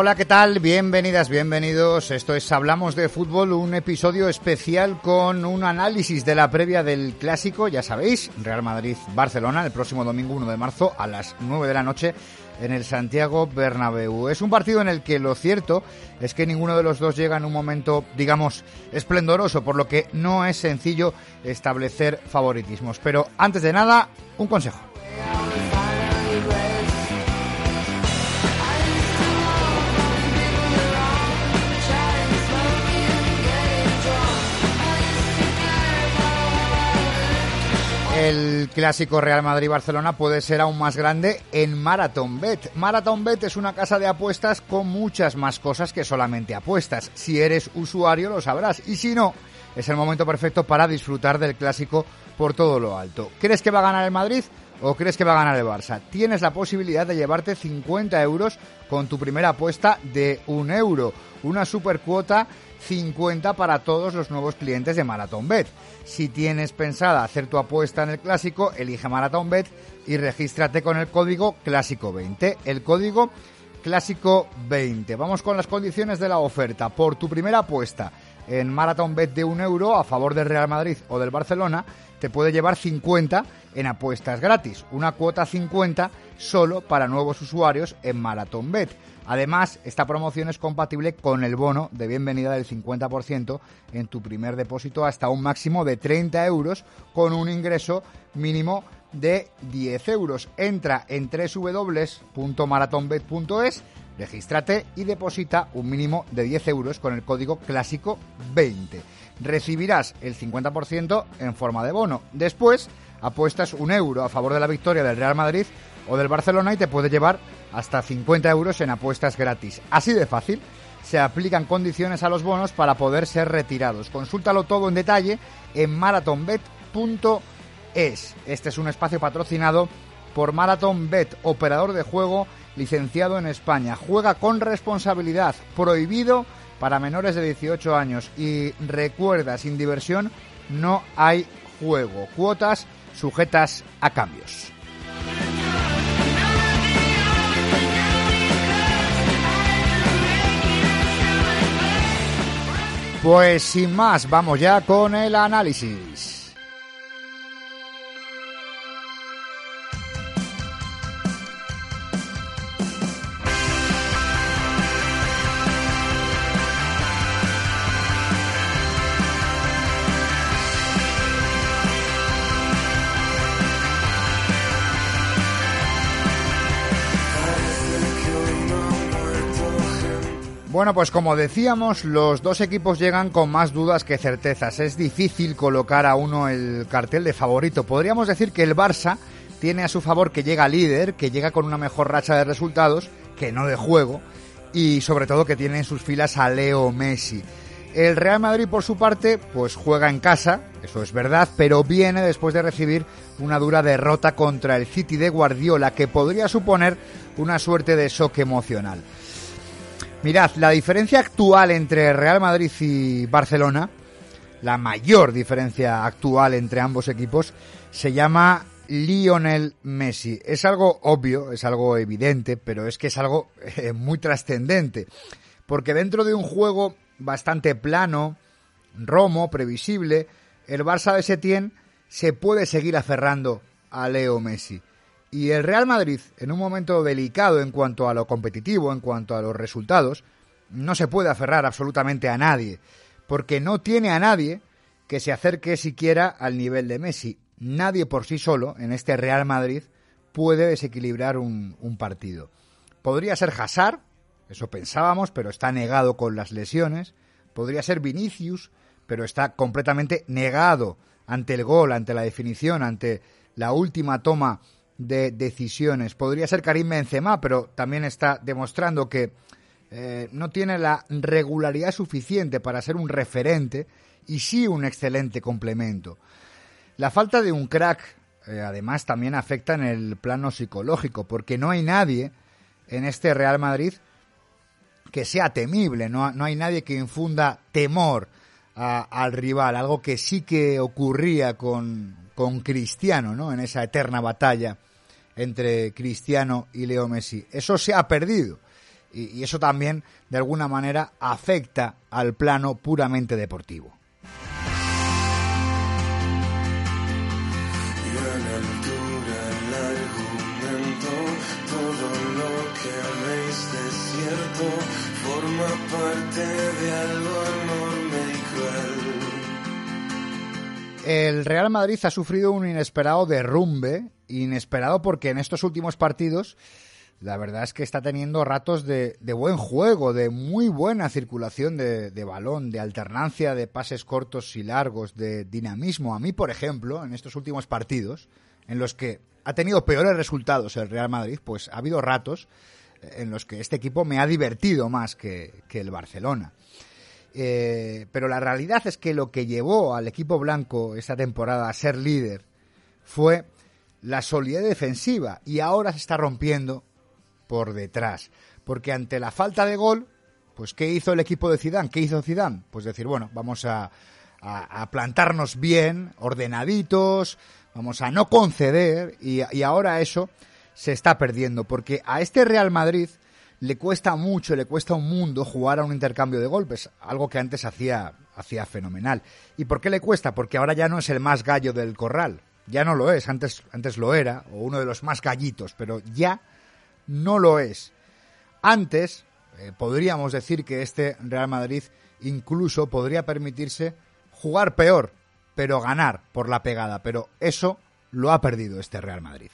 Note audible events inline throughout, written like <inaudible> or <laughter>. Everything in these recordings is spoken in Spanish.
Hola, ¿qué tal? Bienvenidas, bienvenidos. Esto es Hablamos de Fútbol, un episodio especial con un análisis de la previa del clásico, ya sabéis, Real Madrid-Barcelona, el próximo domingo 1 de marzo a las 9 de la noche en el Santiago Bernabéu. Es un partido en el que lo cierto es que ninguno de los dos llega en un momento, digamos, esplendoroso, por lo que no es sencillo establecer favoritismos. Pero antes de nada, un consejo. El clásico Real Madrid-Barcelona puede ser aún más grande en Marathon Bet. Marathon Bet es una casa de apuestas con muchas más cosas que solamente apuestas. Si eres usuario lo sabrás y si no, es el momento perfecto para disfrutar del clásico por todo lo alto. ¿Crees que va a ganar el Madrid? ¿O crees que va a ganar el Barça? Tienes la posibilidad de llevarte 50 euros con tu primera apuesta de un euro. Una super cuota 50 para todos los nuevos clientes de Marathon Bet. Si tienes pensada hacer tu apuesta en el clásico, elige Marathon Bet y regístrate con el código clásico 20. El código clásico 20. Vamos con las condiciones de la oferta. Por tu primera apuesta en Marathon Bet de un euro a favor del Real Madrid o del Barcelona, te puede llevar 50 en apuestas gratis. Una cuota 50 solo para nuevos usuarios en Marathon Bet. Además, esta promoción es compatible con el bono de bienvenida del 50% en tu primer depósito hasta un máximo de 30 euros con un ingreso mínimo de 10 euros. Entra en www.marathonbet.es, regístrate y deposita un mínimo de 10 euros con el código clásico 20. Recibirás el 50% en forma de bono. Después, apuestas un euro a favor de la victoria del Real Madrid o del Barcelona y te puede llevar hasta 50 euros en apuestas gratis. Así de fácil. Se aplican condiciones a los bonos para poder ser retirados. Consúltalo todo en detalle en marathonbet.es. Este es un espacio patrocinado por Marathon Bet, operador de juego licenciado en España. Juega con responsabilidad, prohibido para menores de 18 años. Y recuerda, sin diversión no hay juego. Cuotas sujetas a cambios. Pues sin más, vamos ya con el análisis. Bueno, pues como decíamos, los dos equipos llegan con más dudas que certezas. Es difícil colocar a uno el cartel de favorito. Podríamos decir que el Barça tiene a su favor que llega líder, que llega con una mejor racha de resultados, que no de juego, y sobre todo que tiene en sus filas a Leo Messi. El Real Madrid, por su parte, pues juega en casa, eso es verdad, pero viene después de recibir una dura derrota contra el City de Guardiola, que podría suponer una suerte de shock emocional. Mirad, la diferencia actual entre Real Madrid y Barcelona, la mayor diferencia actual entre ambos equipos, se llama Lionel Messi. Es algo obvio, es algo evidente, pero es que es algo <laughs> eh, muy trascendente. Porque dentro de un juego bastante plano, romo, previsible, el Barça de Setién se puede seguir aferrando a Leo Messi. Y el Real Madrid, en un momento delicado en cuanto a lo competitivo, en cuanto a los resultados, no se puede aferrar absolutamente a nadie, porque no tiene a nadie que se acerque siquiera al nivel de Messi. Nadie por sí solo, en este Real Madrid, puede desequilibrar un, partido. Podría ser Hazard, eso pensábamos, pero está negado con las lesiones. Podría ser Vinicius, pero está completamente negado ante el gol, ante la definición, ante la última toma de decisiones. Podría ser Karim Benzema, pero también está demostrando que eh, no tiene la regularidad suficiente para ser un referente y sí un excelente complemento. La falta de un crack, eh, además, también afecta en el plano psicológico, porque no hay nadie en este Real Madrid que sea temible, no, no hay nadie que infunda temor al rival, algo que sí que ocurría con, con Cristiano, ¿no? En esa eterna batalla entre Cristiano y Leo Messi. Eso se ha perdido. y, eso también de alguna manera afecta al plano puramente deportivo. El Real Madrid ha sufrido un inesperado derrumbe, inesperado porque en estos últimos partidos la verdad es que está teniendo ratos de, buen juego, de muy buena circulación de, balón, de alternancia de pases cortos y largos, de dinamismo. A mí, por ejemplo, en estos últimos partidos, en los que ha tenido peores resultados el Real Madrid, pues ha habido ratos en los que este equipo me ha divertido más que el Barcelona. Eh, pero la realidad es que lo que llevó al equipo blanco esta temporada a ser líder fue la solidez defensiva y ahora se está rompiendo por detrás, porque ante la falta de gol, pues ¿qué hizo el equipo de Zidane? ¿Qué hizo Zidane? Pues decir, bueno, vamos a, a, plantarnos bien, ordenaditos, vamos a no conceder y, y ahora eso se está perdiendo, porque a este Real Madrid le cuesta mucho, le cuesta un mundo jugar a un intercambio de golpes, algo que antes hacía, hacía fenomenal. ¿Y por qué le cuesta? Porque ahora ya no es el más gallo del corral, ya no lo es, antes, antes lo era, o uno de los más gallitos, pero ya no lo es. Antes, eh, podríamos decir que este Real Madrid incluso podría permitirse jugar peor, pero ganar por la pegada, pero eso lo ha perdido este Real Madrid.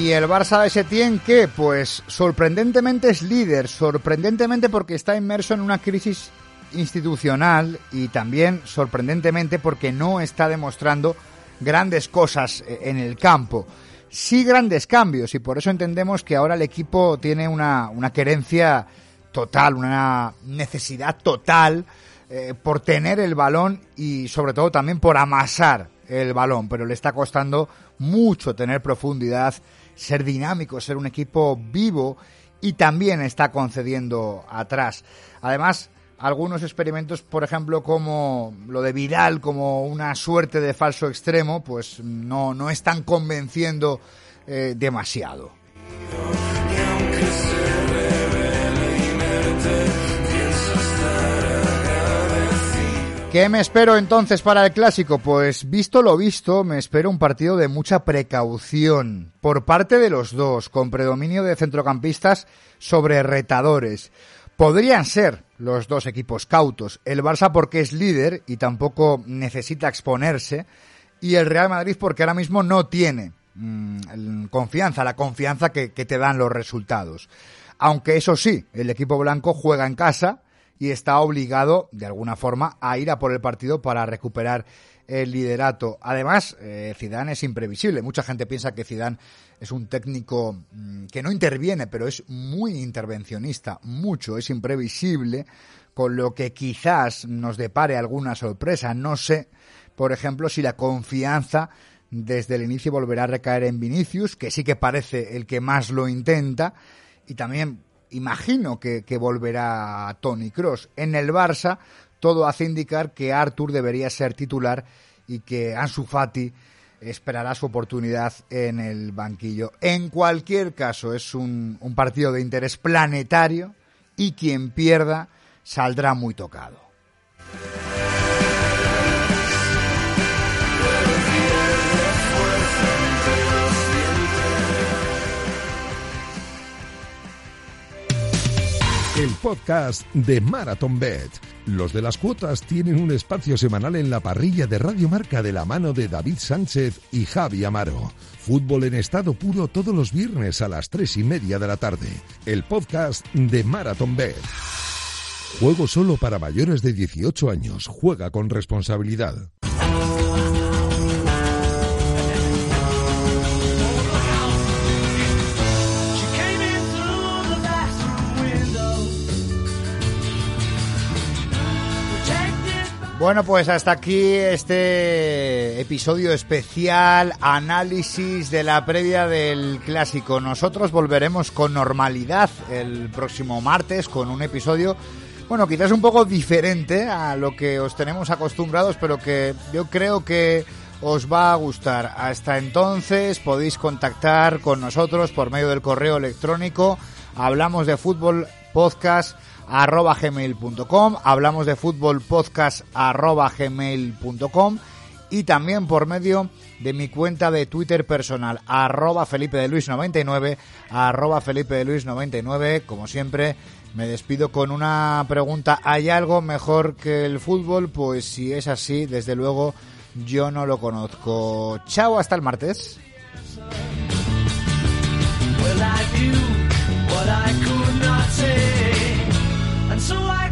Y el Barça de Setién, que pues sorprendentemente es líder, sorprendentemente porque está inmerso en una crisis institucional y también sorprendentemente porque no está demostrando grandes cosas eh, en el campo. Sí grandes cambios y por eso entendemos que ahora el equipo tiene una, una querencia total, una necesidad total eh, por tener el balón y sobre todo también por amasar el balón, pero le está costando mucho tener profundidad ser dinámico, ser un equipo vivo y también está concediendo atrás. Además, algunos experimentos, por ejemplo, como lo de Vidal como una suerte de falso extremo, pues no, no están convenciendo eh, demasiado. ¿Qué me espero entonces para el clásico? Pues visto lo visto, me espero un partido de mucha precaución por parte de los dos, con predominio de centrocampistas sobre retadores. Podrían ser los dos equipos cautos, el Barça porque es líder y tampoco necesita exponerse, y el Real Madrid porque ahora mismo no tiene mm, confianza, la confianza que te dan los resultados. Aunque eso sí, el equipo blanco juega en casa, y está obligado, de alguna forma, a ir a por el partido para recuperar el liderato. Además, eh, Zidane es imprevisible. Mucha gente piensa que Zidane es un técnico mm, que no interviene, pero es muy intervencionista, mucho, es imprevisible, con lo que quizás nos depare alguna sorpresa. No sé, por ejemplo, si la confianza desde el inicio volverá a recaer en Vinicius, que sí que parece el que más lo intenta, y también imagino que, volverá Tony Cross. En el Barça todo hace indicar que Arthur debería ser titular y que Ansu Fati esperará su oportunidad en el banquillo. En cualquier caso, es un, un partido de interés planetario y quien pierda saldrá muy tocado. El podcast de Marathon Bet. Los de las cuotas tienen un espacio semanal en la parrilla de Radio Marca de la mano de David Sánchez y Javi Amaro. Fútbol en estado puro todos los viernes a las tres y media de la tarde. El podcast de Marathon Bet. Juego solo para mayores de 18 años. Juega con responsabilidad. Bueno, pues hasta aquí este episodio especial, análisis de la previa del clásico. Nosotros volveremos con normalidad el próximo martes con un episodio bueno, quizás un poco diferente a lo que os tenemos acostumbrados, pero que yo creo que os va a gustar. Hasta entonces podéis contactar con nosotros por medio del correo electrónico. Hablamos de fútbol podcast arroba gmail.com, hablamos de fútbol podcast arroba y también por medio de mi cuenta de Twitter personal arroba Felipe de Luis 99 arroba Felipe de Luis 99 como siempre me despido con una pregunta. ¿Hay algo mejor que el fútbol? Pues si es así, desde luego yo no lo conozco. Chao, hasta el martes. so I